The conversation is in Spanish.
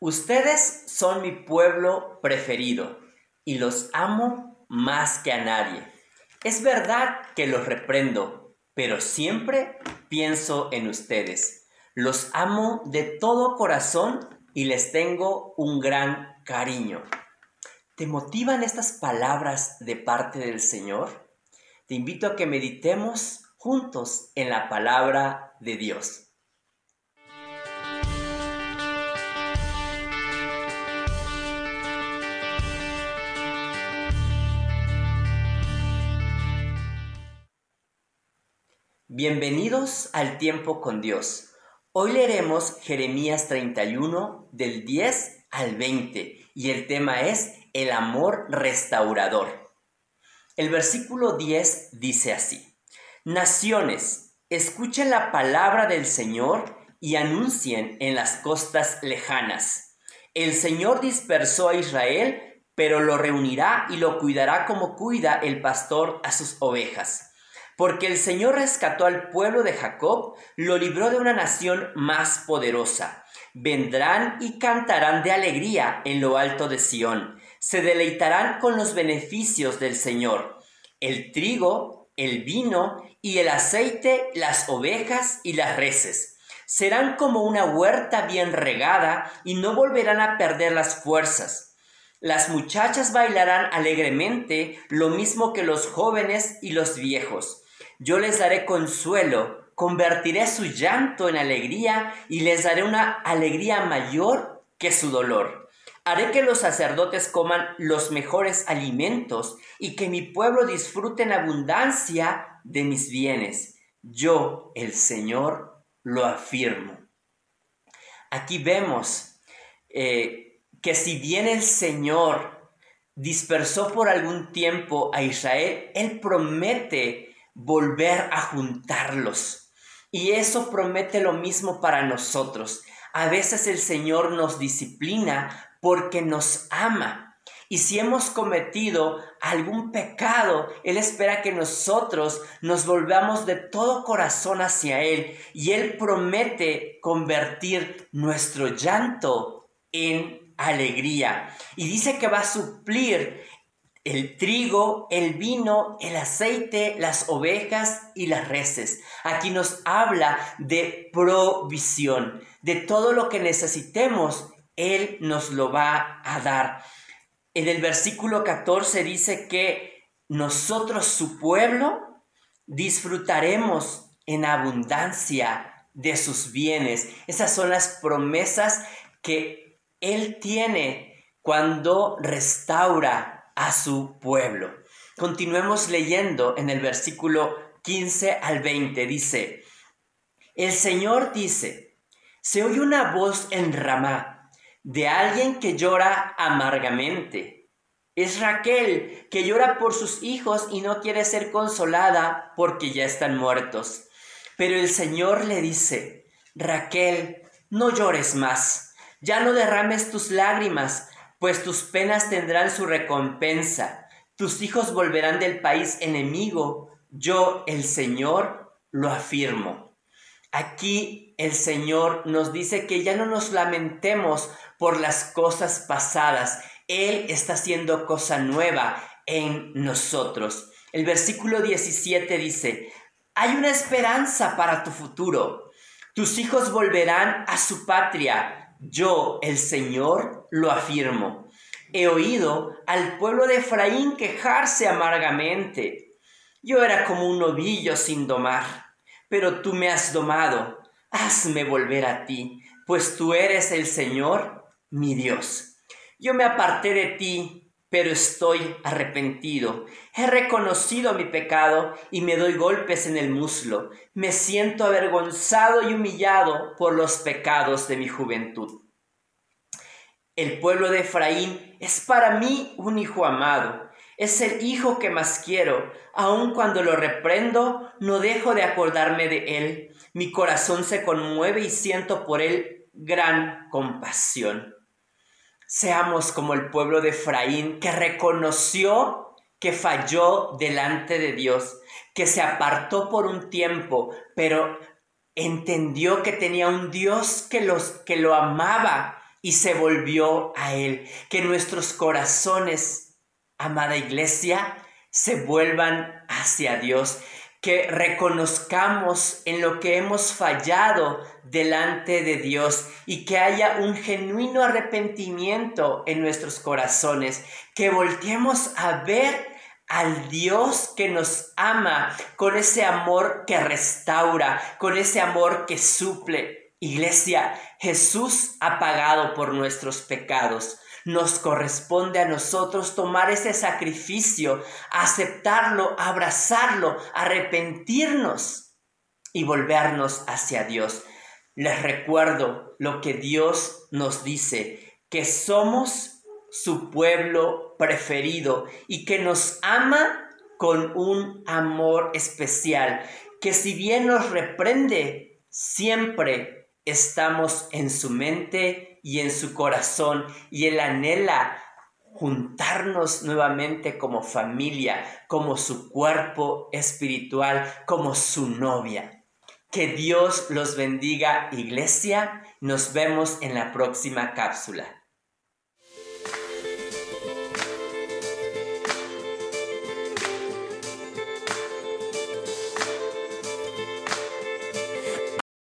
Ustedes son mi pueblo preferido y los amo más que a nadie. Es verdad que los reprendo, pero siempre pienso en ustedes. Los amo de todo corazón y les tengo un gran cariño. ¿Te motivan estas palabras de parte del Señor? Te invito a que meditemos juntos en la palabra de Dios. Bienvenidos al tiempo con Dios. Hoy leeremos Jeremías 31 del 10 al 20 y el tema es el amor restaurador. El versículo 10 dice así, Naciones, escuchen la palabra del Señor y anuncien en las costas lejanas. El Señor dispersó a Israel, pero lo reunirá y lo cuidará como cuida el pastor a sus ovejas. Porque el Señor rescató al pueblo de Jacob, lo libró de una nación más poderosa. Vendrán y cantarán de alegría en lo alto de Sión. Se deleitarán con los beneficios del Señor. El trigo, el vino y el aceite, las ovejas y las reses. Serán como una huerta bien regada y no volverán a perder las fuerzas. Las muchachas bailarán alegremente, lo mismo que los jóvenes y los viejos. Yo les daré consuelo, convertiré su llanto en alegría y les daré una alegría mayor que su dolor. Haré que los sacerdotes coman los mejores alimentos y que mi pueblo disfrute en abundancia de mis bienes. Yo, el Señor, lo afirmo. Aquí vemos eh, que si bien el Señor dispersó por algún tiempo a Israel, Él promete volver a juntarlos. Y eso promete lo mismo para nosotros. A veces el Señor nos disciplina porque nos ama. Y si hemos cometido algún pecado, Él espera que nosotros nos volvamos de todo corazón hacia Él. Y Él promete convertir nuestro llanto en alegría. Y dice que va a suplir el trigo, el vino, el aceite, las ovejas y las reses. Aquí nos habla de provisión, de todo lo que necesitemos, Él nos lo va a dar. En el versículo 14 dice que nosotros, su pueblo, disfrutaremos en abundancia de sus bienes. Esas son las promesas que Él tiene cuando restaura a su pueblo. Continuemos leyendo en el versículo 15 al 20. Dice, el Señor dice, se oye una voz en Ramá de alguien que llora amargamente. Es Raquel que llora por sus hijos y no quiere ser consolada porque ya están muertos. Pero el Señor le dice, Raquel, no llores más, ya no derrames tus lágrimas, pues tus penas tendrán su recompensa, tus hijos volverán del país enemigo, yo el Señor lo afirmo. Aquí el Señor nos dice que ya no nos lamentemos por las cosas pasadas, Él está haciendo cosa nueva en nosotros. El versículo 17 dice, hay una esperanza para tu futuro. Tus hijos volverán a su patria yo, el Señor, lo afirmo. He oído al pueblo de Efraín quejarse amargamente. Yo era como un novillo sin domar, pero tú me has domado. Hazme volver a ti, pues tú eres el Señor, mi Dios. Yo me aparté de ti pero estoy arrepentido. He reconocido mi pecado y me doy golpes en el muslo. Me siento avergonzado y humillado por los pecados de mi juventud. El pueblo de Efraín es para mí un hijo amado. Es el hijo que más quiero. Aun cuando lo reprendo, no dejo de acordarme de él. Mi corazón se conmueve y siento por él gran compasión. Seamos como el pueblo de Efraín que reconoció que falló delante de Dios, que se apartó por un tiempo, pero entendió que tenía un Dios que, los, que lo amaba y se volvió a Él. Que nuestros corazones, amada iglesia, se vuelvan hacia Dios. Que reconozcamos en lo que hemos fallado delante de Dios y que haya un genuino arrepentimiento en nuestros corazones. Que volteemos a ver al Dios que nos ama con ese amor que restaura, con ese amor que suple. Iglesia, Jesús ha pagado por nuestros pecados. Nos corresponde a nosotros tomar ese sacrificio, aceptarlo, abrazarlo, arrepentirnos y volvernos hacia Dios. Les recuerdo lo que Dios nos dice, que somos su pueblo preferido y que nos ama con un amor especial, que si bien nos reprende, siempre estamos en su mente y en su corazón y él anhela juntarnos nuevamente como familia, como su cuerpo espiritual, como su novia. Que Dios los bendiga, iglesia. Nos vemos en la próxima cápsula.